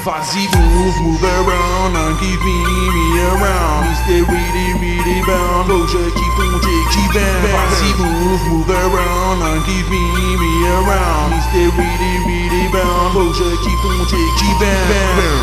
Fuzzy move, move around, and give me, me around. Mr. Really, really bound, oh, keep on move, move around, give me, around. Mr. bound, oh,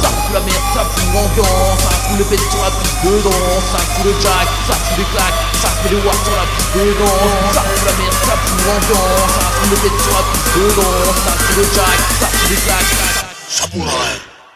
Ça fout la merde, ça fout l'ambiance, ça fout le bête sur la piste de ça fout le jack, ça fout les claques, ça fout les watts sur la piste de danse. Ça fout la merde, ça fout l'ambiance, ça fout le bête sur la piste de danse, ça fout le jack, ça fout les claques, ça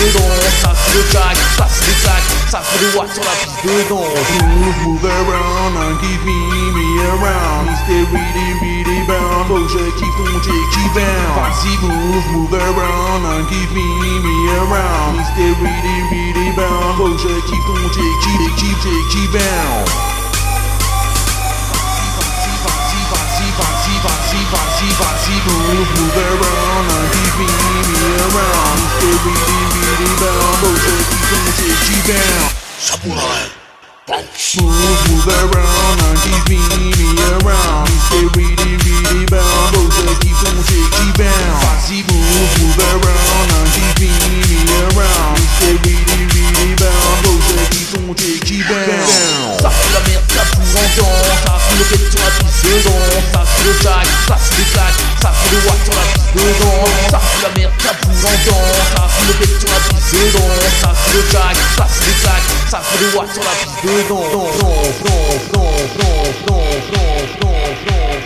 brûlée dans Ça se détaque, ça se détaque Ça fait des watts sur la piste Move, move around and give me, me around Is they really, really bound Faut que je kiffe mon Jackie Bound Vas-y move, move around and give me, me around Is they really, really bound Faut que je kiffe mon Jackie, Jackie, Jackie Bound Vas-y, vas-y, move, move around and keep, me, me around Is they really down. Samourai. Move, move around, aunties keep me around. They really, really bound, those that keep on shaky bound. Foxy move, move around, aunties keep me around. They really, really bound, those that keep on shaky bound. Ça c'est la merde, ça en entend, ça c'est le béton à tous les ans. Ça c'est le jack, ça c'est le clac, ça c'est le watt sur la piste de danse. le mec sur la piste Ça se le jack, ça se le jack Ça se le watts sur la piste non non non non non non non non non